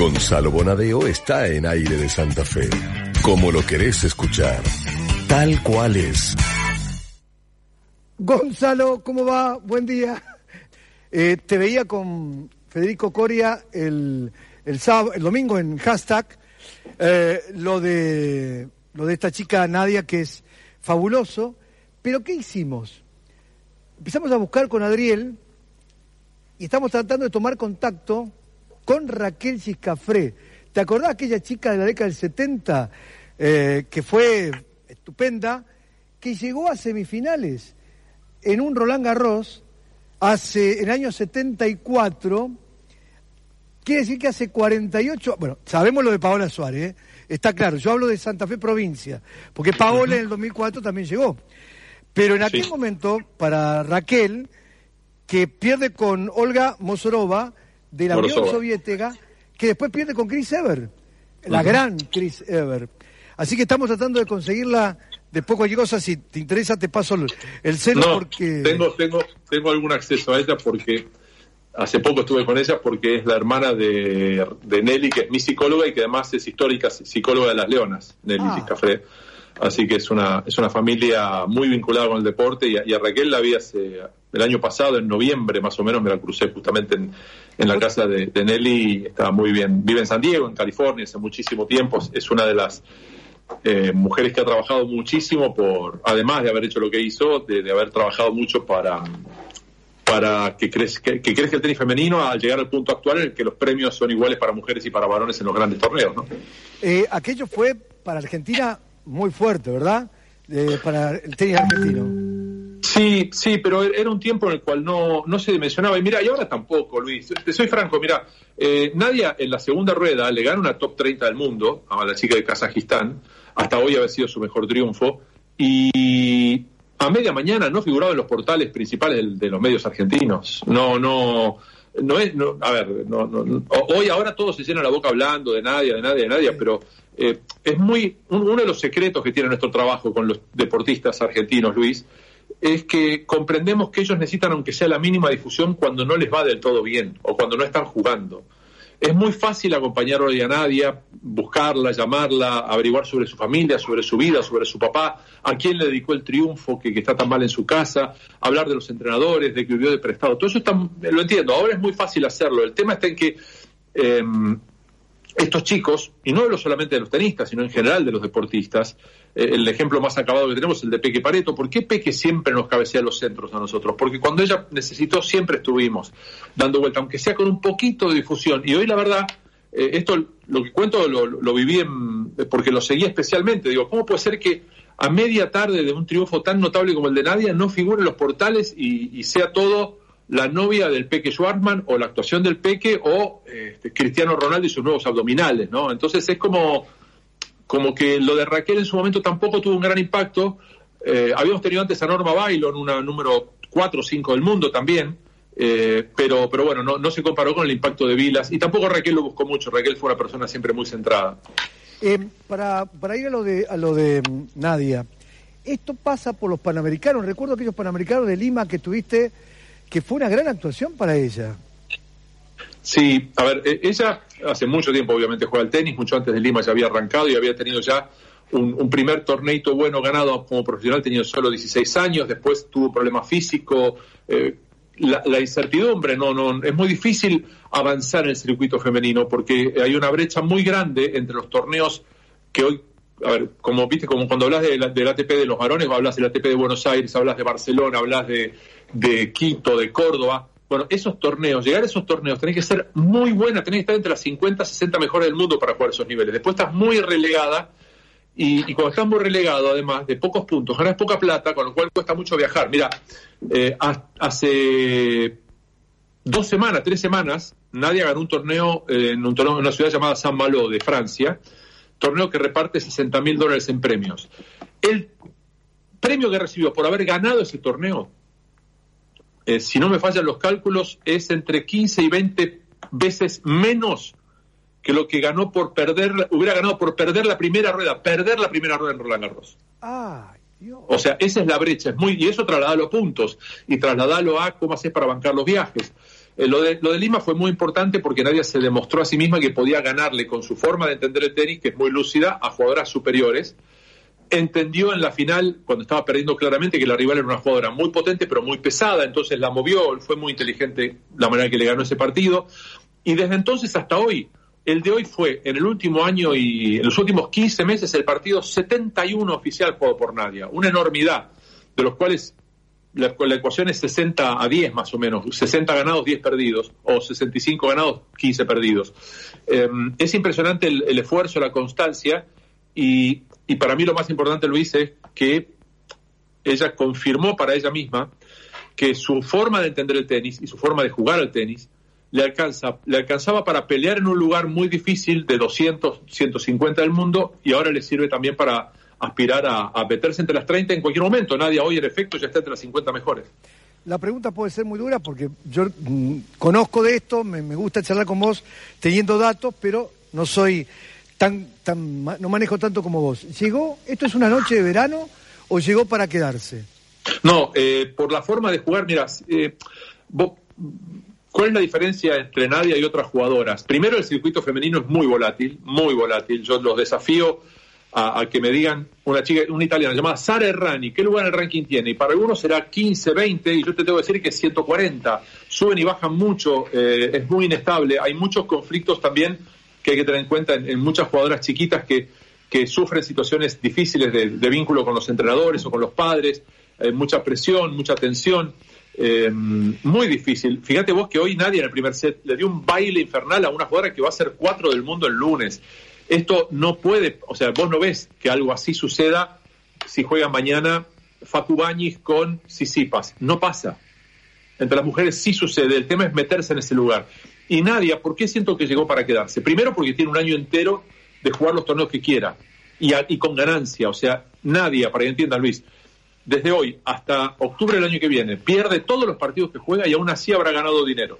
Gonzalo Bonadeo está en aire de Santa Fe. Como lo querés escuchar. Tal cual es. Gonzalo, ¿cómo va? Buen día. Eh, te veía con Federico Coria el, el, sábado, el domingo en hashtag eh, lo, de, lo de esta chica Nadia que es fabuloso. Pero ¿qué hicimos? Empezamos a buscar con Adriel y estamos tratando de tomar contacto con Raquel Ciscafré. ¿Te acordás aquella chica de la década del 70 eh, que fue estupenda, que llegó a semifinales en un Roland Garros hace en el año 74? Quiere decir que hace 48, bueno, sabemos lo de Paola Suárez, ¿eh? está claro, yo hablo de Santa Fe provincia, porque Paola en el 2004 también llegó. Pero en aquel momento, para Raquel, que pierde con Olga Mosorova, de la Unión Soviética, que después pierde con Chris Ever, la gran Chris Ever. Así que estamos tratando de conseguirla después cualquier cosa, si te interesa te paso el, el celo porque... Tengo, tengo, tengo algún acceso a ella porque hace poco estuve con ella porque es la hermana de, Nelly, que es mi psicóloga y que además es histórica psicóloga de las leonas, Nelly ah. Así que es una, es una familia muy vinculada con el deporte y a, Raquel la vi hace, el año pasado, en noviembre más o menos, me la crucé justamente en, la casa de, Nelly, estaba muy bien. Vive en San Diego, en California, hace muchísimo tiempo, es una de las eh, mujeres que ha trabajado muchísimo por, además de haber hecho lo que hizo, de, haber trabajado mucho para para que, crezca, que, crezca el tenis femenino al llegar al punto actual en el que los premios son iguales para mujeres y para varones en los grandes torneos. ¿no? Eh, aquello fue para Argentina muy fuerte, ¿verdad? para el tenis argentino. Sí, sí, pero era un tiempo en el cual no, no se dimensionaba. Y mira, y ahora tampoco, Luis. Te soy franco, mira, eh, Nadia en la segunda rueda le gana una top 30 del mundo a la chica de Kazajistán. Hasta hoy había sido su mejor triunfo. Y a media mañana no figuraba en los portales principales de, los medios argentinos. No, no, no es, no, a ver, no, no, hoy ahora todos se llenan la boca hablando de Nadia, de Nadia, de Nadia, pero eh, es muy uno de los secretos que tiene nuestro trabajo con los deportistas argentinos, Luis, es que comprendemos que ellos necesitan, aunque sea la mínima difusión, cuando no les va del todo bien o cuando no están jugando. Es muy fácil acompañar hoy a Nadia, buscarla, llamarla, averiguar sobre su familia, sobre su vida, sobre su papá, a quién le dedicó el triunfo que, está tan mal en su casa, hablar de los entrenadores, de que vivió de prestado. Todo eso está, lo entiendo, ahora es muy fácil hacerlo. El tema está en que em, estos chicos, y no hablo solamente de los tenistas, sino en general de los deportistas, el ejemplo más acabado que tenemos es el de Peque Pareto. ¿Por qué Peque siempre nos cabecea los centros a nosotros? Porque cuando ella necesitó siempre estuvimos dando vuelta, aunque sea con un poquito de difusión. Y hoy la verdad, eh, esto lo que cuento lo, viví porque lo seguí especialmente. Digo, ¿cómo puede ser que a media tarde de un triunfo tan notable como el de Nadia no figure en los portales y sea todo la novia del Peque Schwartzman o la actuación del Peque o este, Cristiano Ronaldo y sus nuevos abdominales, ¿no? Entonces es como, como que lo de Raquel en su momento tampoco tuvo un gran impacto. Eh, habíamos tenido antes a Norma Bailon, una número 4 o 5 del mundo también, eh, pero, pero bueno, no, no se comparó con el impacto de Vilas y tampoco Raquel lo buscó mucho. Raquel fue una persona siempre muy centrada. Eh, para, para ir a lo de, a lo de mm, Nadia, esto pasa por los panamericanos. Recuerdo aquellos panamericanos de Lima que tuviste que fue una gran actuación para ella. Sí, a ver, e-, ella hace mucho tiempo obviamente juega al tenis, mucho antes de Lima ya había arrancado y había tenido ya un, primer torneito bueno ganado como profesional, tenía solo 16 años, después tuvo problemas físicos, eh, la, incertidumbre, no, no, es muy difícil avanzar en el circuito femenino porque hay una brecha muy grande entre los torneos que hoy a ver, como viste, como cuando hablas de del ATP de los varones, hablas del ATP de Buenos Aires, hablas de Barcelona, hablas de, de Quito, de Córdoba. Bueno, esos torneos, llegar a esos torneos, tenés que ser muy buena, tenés que estar entre las 50, 60 mejores del mundo para jugar esos niveles. Después estás muy relegada y, cuando estás muy relegado, además de pocos puntos, ganas poca plata, con lo cual cuesta mucho viajar. Mira, eh, hace dos semanas, tres semanas, nadie ganó un torneo en, un torneo en una ciudad llamada San Malo de Francia, torneo que reparte 60 mil dólares en premios. El premio que recibió por haber ganado ese torneo eh, si no me fallan los cálculos, es entre 15 y 20 veces menos que lo que ganó por perder, hubiera ganado por perder la primera rueda, perder la primera rueda en Roland Garros. O sea, esa es la brecha, es muy, y eso trasladalo a puntos y trasladalo a cómo haces para bancar los viajes. Eh, lo, de, lo de Lima fue muy importante porque Nadia se demostró a sí misma que podía ganarle con su forma de entender el tenis, que es muy lúcida, a jugadoras superiores. Entendió en la final, cuando estaba perdiendo claramente, que la rival era una jugadora muy potente, pero muy pesada, entonces la movió, fue muy inteligente la manera que le ganó ese partido. Y desde entonces hasta hoy, el de hoy fue, en el último año y en los últimos 15 meses, el partido 71 oficial jugado por Nadia. Una enormidad, de los cuales la, ecuación es 60 a 10 más o menos, 60 ganados, 10 perdidos, o 65 ganados, 15 perdidos. Eh, es impresionante el, esfuerzo, la constancia, y, y, para mí lo más importante, Luis, es que ella confirmó para ella misma que su forma de entender el tenis y su forma de jugar al tenis le, alcanza, le alcanzaba para pelear en un lugar muy difícil de 200, 150 del mundo, y ahora le sirve también para aspirar a, meterse entre las 30 en cualquier momento. Nadie hoy en efecto ya está entre las 50 mejores. La pregunta puede ser muy dura porque yo mmm, conozco de esto, me, gusta charlar con vos teniendo datos, pero no soy tan, tan, no manejo tanto como vos. ¿Llegó, esto es una noche de verano o llegó para quedarse? No, eh, por la forma de jugar, mira, eh, ¿Cuál es la diferencia entre Nadia y otras jugadoras? Primero, el circuito femenino es muy volátil, muy volátil. Yo los desafío a, que me digan una chica, una italiana llamada Sara Errani, ¿qué lugar en el ranking tiene? Y para algunos será 15, 20, y yo te tengo que decir que es 140. Suben y bajan mucho, eh, es muy inestable. Hay muchos conflictos también que hay que tener en cuenta en, muchas jugadoras chiquitas que, que sufren situaciones difíciles de, vínculo con los entrenadores o con los padres, eh, mucha presión, mucha tensión. Eh, muy difícil. Fíjate vos que hoy nadie en el primer set le dio un baile infernal a una jugadora que va a ser cuatro del mundo el lunes. Esto no puede, o sea, vos no ves que algo así suceda si juega mañana Facu Bañis con Sisipas. No pasa. Entre las mujeres sí sucede. El tema es meterse en ese lugar. Y Nadia, ¿por qué siento que llegó para quedarse? Primero porque tiene un año entero de jugar los torneos que quiera y, con ganancia. O sea, Nadia, para que entienda Luis, desde hoy hasta octubre del año que viene, pierde todos los partidos que juega y aún así habrá ganado dinero.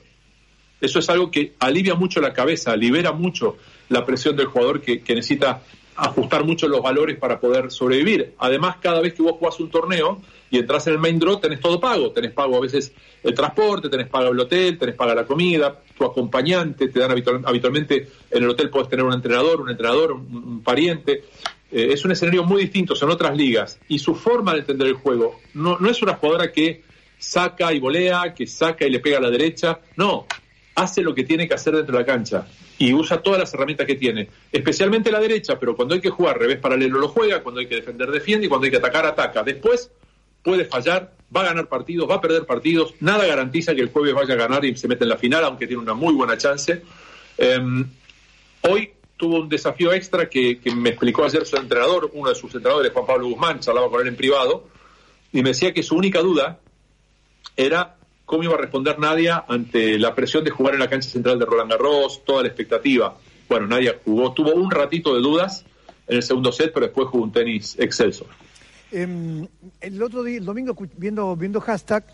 Eso es algo que alivia mucho la cabeza, libera mucho la presión del jugador que, que, necesita ajustar mucho los valores para poder sobrevivir. Además, cada vez que vos jugás un torneo y entras en el main draw, tenés todo pago. Tenés pago a veces el transporte, tenés pago el hotel, tenés paga la comida, tu acompañante, te dan habitual, habitualmente en el hotel puedes tener un entrenador, un entrenador, un, un pariente. Eh, es un escenario muy distinto, son otras ligas. Y su forma de entender el juego no, no es una jugadora que saca y volea, que saca y le pega a la derecha. No, hace lo que tiene que hacer dentro de la cancha y usa todas las herramientas que tiene, especialmente la derecha, pero cuando hay que jugar revés paralelo lo juega, cuando hay que defender defiende y cuando hay que atacar ataca. Después puede fallar, va a ganar partidos, va a perder partidos, nada garantiza que el jueves vaya a ganar y se mete en la final, aunque tiene una muy buena chance. Eh, hoy tuvo un desafío extra que, que, me explicó ayer su entrenador, uno de sus entrenadores, Juan Pablo Guzmán, charlaba con él en privado, y me decía que su única duda era cómo iba a responder Nadia ante la presión de jugar en la cancha central de Roland Garros, toda la expectativa. Bueno, Nadia jugó, tuvo un ratito de dudas en el segundo set, pero después jugó un tenis excelso. Eh, el otro día, el domingo, viendo, viendo hashtag,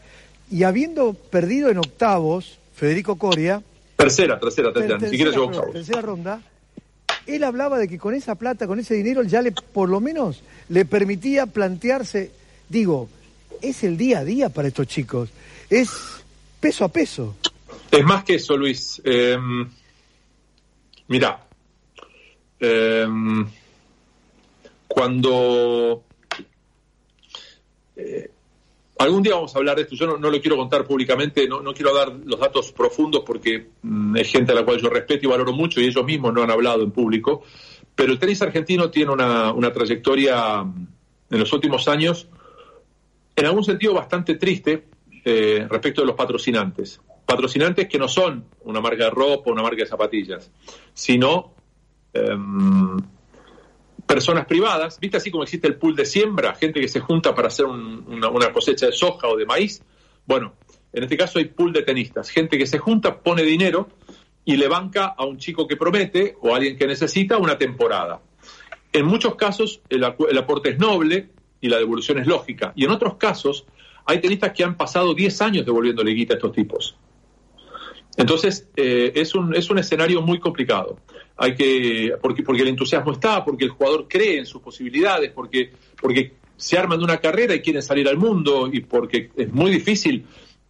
y habiendo perdido en octavos, Federico Coria. Tercera, tercera, tercera, ni siquiera llegó octavos. Tercera ronda. Él hablaba de que con esa plata, con ese dinero, ya le, por lo menos, le permitía plantearse, digo, es el día a día para estos chicos es peso a peso. Es más que eso, Luis. Eh, mira, eh, cuando eh, algún día vamos a hablar de esto, yo no, lo quiero contar públicamente, no, quiero dar los datos profundos porque mm, es gente a la cual yo respeto y valoro mucho y ellos mismos no han hablado en público, pero el tenis argentino tiene una, trayectoria mm, en los últimos años, en algún sentido bastante triste, eh, respecto de los patrocinantes. Patrocinantes que no son una marca de ropa, una marca de zapatillas, sino eh, personas privadas, ¿viste así como existe el pool de siembra? Gente que se junta para hacer un, una, una cosecha de soja o de maíz. Bueno, en este caso hay pool de tenistas, gente que se junta, pone dinero y le banca a un chico que promete o a alguien que necesita una temporada. En muchos casos el, el aporte es noble y la devolución es lógica. Y en otros casos hay tenistas que han pasado 10 años devolviéndole guita a estos tipos. Entonces, eh, es, un, es un escenario muy complicado. Hay que, porque, porque el entusiasmo está, porque el jugador cree en sus posibilidades, porque, porque se arman de una carrera y quieren salir al mundo, y porque es muy difícil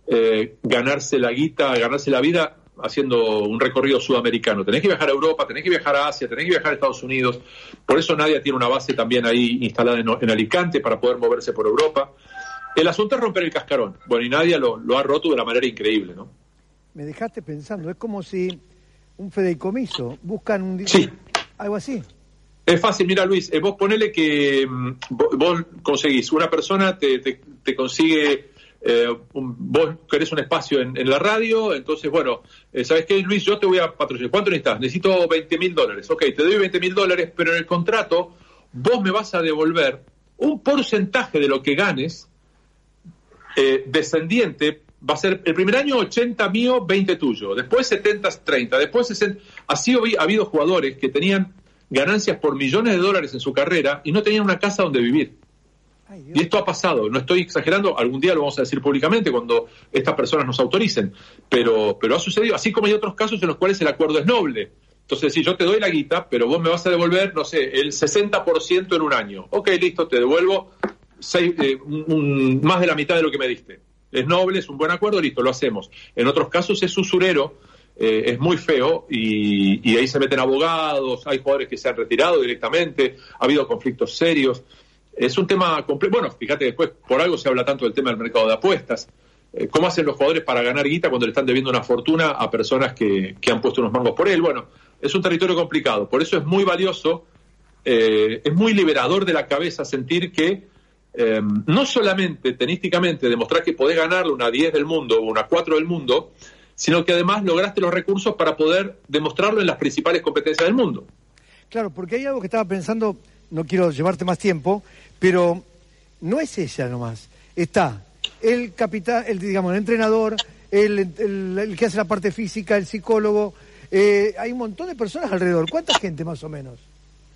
eh, ganarse la guita, ganarse la vida haciendo un recorrido sudamericano. Tenés que viajar a Europa, tenés que viajar a Asia, tenés que viajar a Estados Unidos. Por eso Nadia tiene una base también ahí instalada en, Alicante para poder moverse por Europa. El asunto es romper el cascarón. Bueno, y Nadia lo, ha roto de una manera increíble, ¿no? Me dejaste pensando, es como si un fideicomiso buscan un... Sí. Algo así. Es fácil, mira Luis, eh, vos ponele que mm, vos, conseguís, una persona te, te consigue eh, vos querés un espacio en, la radio, entonces, bueno, eh, ¿sabes qué, Luis? Yo te voy a patrocinar. ¿Cuánto necesitas? Necesito 20 mil dólares. Ok, te doy 20 mil dólares, pero en el contrato vos me vas a devolver un porcentaje de lo que ganes descendiente. Va a ser el primer año 80 mío, 20 tuyo, después 70, 30, después 60. Así ha habido jugadores que tenían ganancias por millones de dólares en su carrera y no tenían una casa donde vivir. Y esto ha pasado, no estoy exagerando, algún día lo vamos a decir públicamente cuando estas personas nos autoricen, pero, pero ha sucedido, así como hay otros casos en los cuales el acuerdo es noble. Entonces, si yo te doy la guita, pero vos me vas a devolver, no sé, el 60% en un año. Ok, listo, te devuelvo eh, más de la mitad de lo que me diste. Es noble, es un buen acuerdo, listo, lo hacemos. En otros casos es usurero, eh, es muy feo y, ahí se meten abogados, hay jugadores que se han retirado directamente, ha habido conflictos serios. Es un tema complejo. Bueno, fíjate después, por algo se habla tanto del tema del mercado de apuestas. Eh, ¿Cómo hacen los jugadores para ganar guita cuando le están debiendo una fortuna a personas que, han puesto unos mangos por él? Bueno, es un territorio complicado. Por eso es muy valioso, eh, es muy liberador de la cabeza sentir que eh, no solamente tenísticamente demostrar que podés ganarle una 10 del mundo o una 4 del mundo, sino que además lograste los recursos para poder demostrarlo en las principales competencias del mundo. Claro, porque hay algo que estaba pensando, no quiero llevarte más tiempo, pero no es ella nomás. Está el capitán, el, digamos, el entrenador, el, que hace la parte física, el psicólogo. Eh, hay un montón de personas alrededor. ¿Cuánta gente más o menos?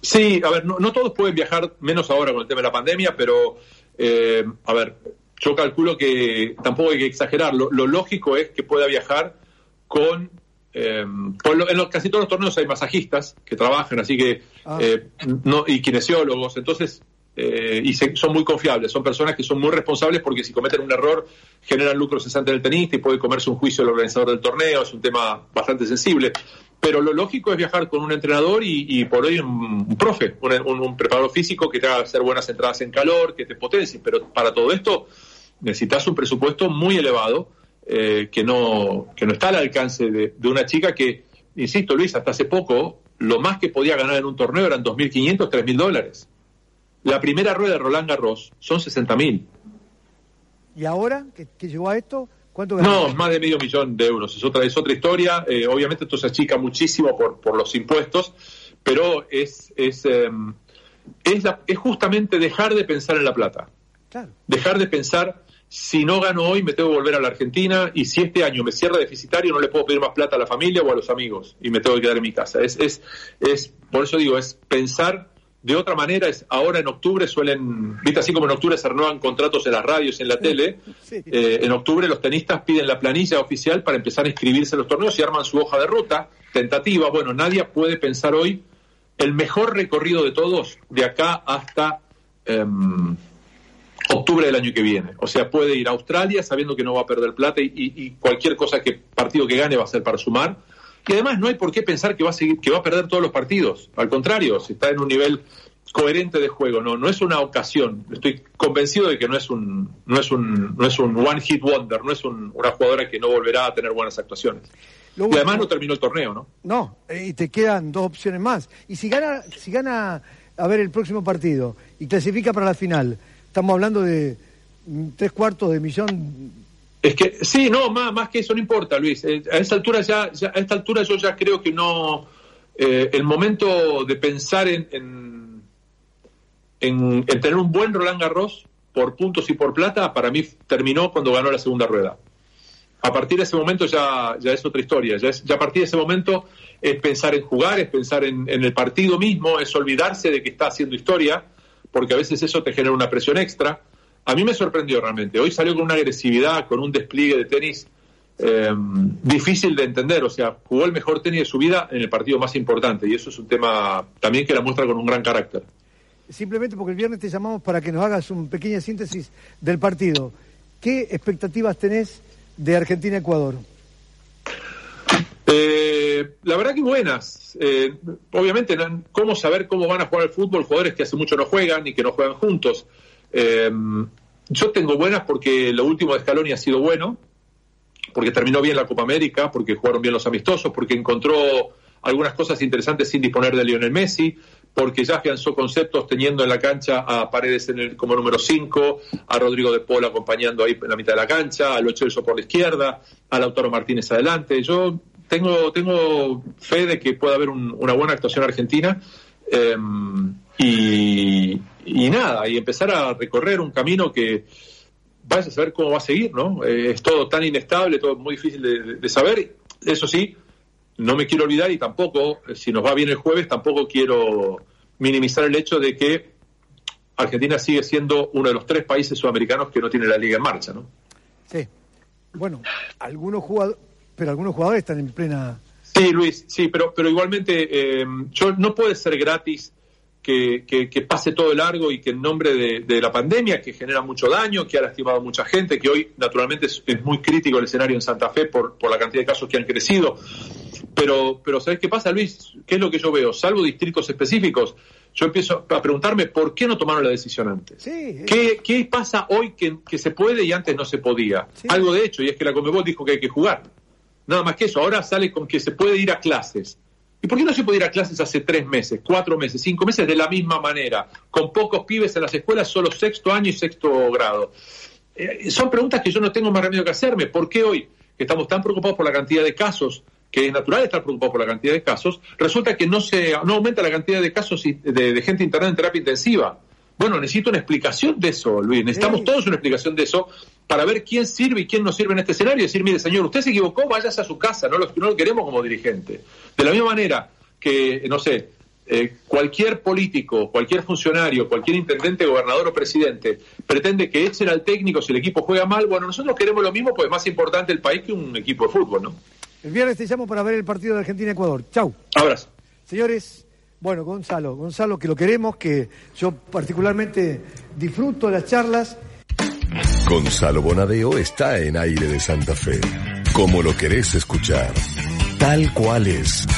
Sí, a ver, no, todos pueden viajar, menos ahora con el tema de la pandemia, pero, eh, a ver, yo calculo que tampoco hay que exagerar. Lo, lógico es que pueda viajar con eh, en los, casi todos los torneos hay masajistas que trabajan, así que ah. no, y kinesiólogos, entonces eh, y son muy confiables, son personas que son muy responsables porque si cometen un error generan lucro cesante del tenista y puede comerse un juicio el organizador del torneo, es un tema bastante sensible. Pero lo lógico es viajar con un entrenador y, por hoy un, profe, un, preparador físico que te haga hacer buenas entradas en calor, que te potencie. Pero para todo esto necesitas un presupuesto muy elevado eh, que, no, que no está al alcance de, una chica que, insisto Luis, hasta hace poco lo más que podía ganar en un torneo eran 2.500, 3.000 dólares. La primera rueda de Roland Garros son 60 mil. ¿Y ahora que, llegó a esto? ¿Cuánto ganó? No, más de medio millón de euros. Es otra, es otra historia. Eh, obviamente esto se achica muchísimo por, por los impuestos, pero es, es, em, es, es justamente dejar de pensar en la plata. Claro. Dejar de pensar si no gano hoy me tengo que volver a la Argentina y si este año me cierra deficitario no le puedo pedir más plata a la familia o a los amigos y me tengo que quedar en mi casa. Es, es, es por eso digo, es pensar de otra manera es ahora en octubre suelen, viste así como en octubre se renuevan contratos en las radios y en la tele, eh, en octubre los tenistas piden la planilla oficial para empezar a inscribirse en los torneos y arman su hoja de ruta tentativa. Bueno, nadie puede pensar hoy el mejor recorrido de todos de acá hasta em, octubre del año que viene. O sea, puede ir a Australia sabiendo que no va a perder plata y, y cualquier cosa que partido que gane va a ser para sumar y además no hay por qué pensar que va a seguir, que va a perder todos los partidos. Al contrario, si está en un nivel coherente de juego, no, no es una ocasión. Estoy convencido de que no es un, no es un, no es un one hit wonder, no es una jugadora que no volverá a tener buenas actuaciones. y además no terminó el torneo, ¿no? No, eh, y te quedan dos opciones más. Y si gana, si gana a ver el próximo partido y clasifica para la final, estamos hablando de tres cuartos de millón es que sí, no, más, más que eso no importa, Luis. Eh, a esta altura ya, a esta altura yo ya creo que no eh, el momento de pensar en, en, en, tener un buen Roland Garros por puntos y por plata para mí terminó cuando ganó la segunda rueda. A partir de ese momento ya, ya es otra historia. Ya, ya a partir de ese momento es pensar en jugar, es pensar en, en el partido mismo, es olvidarse de que está haciendo historia, porque a veces eso te genera una presión extra a mí me sorprendió realmente. Hoy salió con una agresividad, con un despliegue de tenis eh, difícil de entender. O sea, jugó el mejor tenis de su vida en el partido más importante. Y eso es un tema también que la muestra con un gran carácter. Simplemente porque el viernes te llamamos para que nos hagas un pequeña síntesis del partido. ¿Qué expectativas tenés de Argentina-Ecuador? Eh, la verdad que buenas. Eh, obviamente, ¿cómo saber cómo van a jugar el fútbol jugadores que hace mucho no juegan y que no juegan juntos? Eh, yo tengo buenas porque lo último de Scaloni ha sido bueno, porque terminó bien la Copa América, porque jugaron bien los amistosos, porque encontró algunas cosas interesantes sin disponer de Lionel Messi, porque ya afianzó conceptos teniendo en la cancha a Paredes como número 5, a Rodrigo de Paul acompañando ahí en la mitad de la cancha, a Lo por la izquierda, a Lautaro Martínez adelante. Yo tengo, tengo fe de que pueda haber una buena actuación argentina. Em, y, y nada, y empezar a recorrer un camino que vaya a saber cómo va a seguir, ¿no? Eh, es todo tan inestable, todo muy difícil de, saber. Eso sí, no me quiero olvidar y tampoco, eh, si nos va bien el jueves, tampoco quiero minimizar el hecho de que Argentina sigue siendo uno de los tres países sudamericanos que no tiene la liga en marcha, ¿no? Sí. Bueno, algunos jugadores, pero algunos jugadores están en plena. Sí, Luis, sí, pero, pero igualmente, eh, yo no puede ser gratis que, que, pase todo largo y que en nombre de, la pandemia, que genera mucho daño, que ha lastimado a mucha gente, que hoy naturalmente es, muy crítico el escenario en Santa Fe por, por la cantidad de casos que han crecido. Pero, pero ¿sabes qué pasa, Luis? ¿Qué es lo que yo veo? Salvo distritos específicos, yo empiezo a preguntarme por qué no tomaron la decisión antes. ¿Qué, ¿Qué, pasa hoy que, que, se puede y antes no se podía? Algo de hecho, y es que la Comebol dijo que hay que jugar. Nada más que eso, ahora sale con que se puede ir a clases. ¿Y por qué no se puede ir a clases hace tres meses, cuatro meses, cinco meses de la misma manera, con pocos pibes en las escuelas, solo sexto año y sexto grado? Eh, son preguntas que yo no tengo más remedio que hacerme. ¿Por qué hoy, que estamos tan preocupados por la cantidad de casos, que es natural estar preocupado por la cantidad de casos, resulta que no se no aumenta la cantidad de casos de, de gente internada en terapia intensiva? Bueno, necesito una explicación de eso, Luis. Necesitamos todos una explicación de eso para ver quién sirve y quién no sirve en este escenario. Y decir, mire, señor, usted se equivocó, váyase a su casa, no lo, no lo queremos como dirigente. De la misma manera que, no sé, eh, cualquier político, cualquier funcionario, cualquier intendente, gobernador o presidente pretende que echen al técnico si el equipo juega mal, bueno, nosotros queremos lo mismo, pues es más importante el país que un equipo de fútbol, ¿no? El viernes te llamo para ver el partido de Argentina-Ecuador. Chau. Abrazo. Señores, bueno, Gonzalo, Gonzalo, que lo queremos, que yo particularmente disfruto las charlas. Gonzalo Bonadeo está en aire de Santa Fe. Como lo querés escuchar, tal cual es.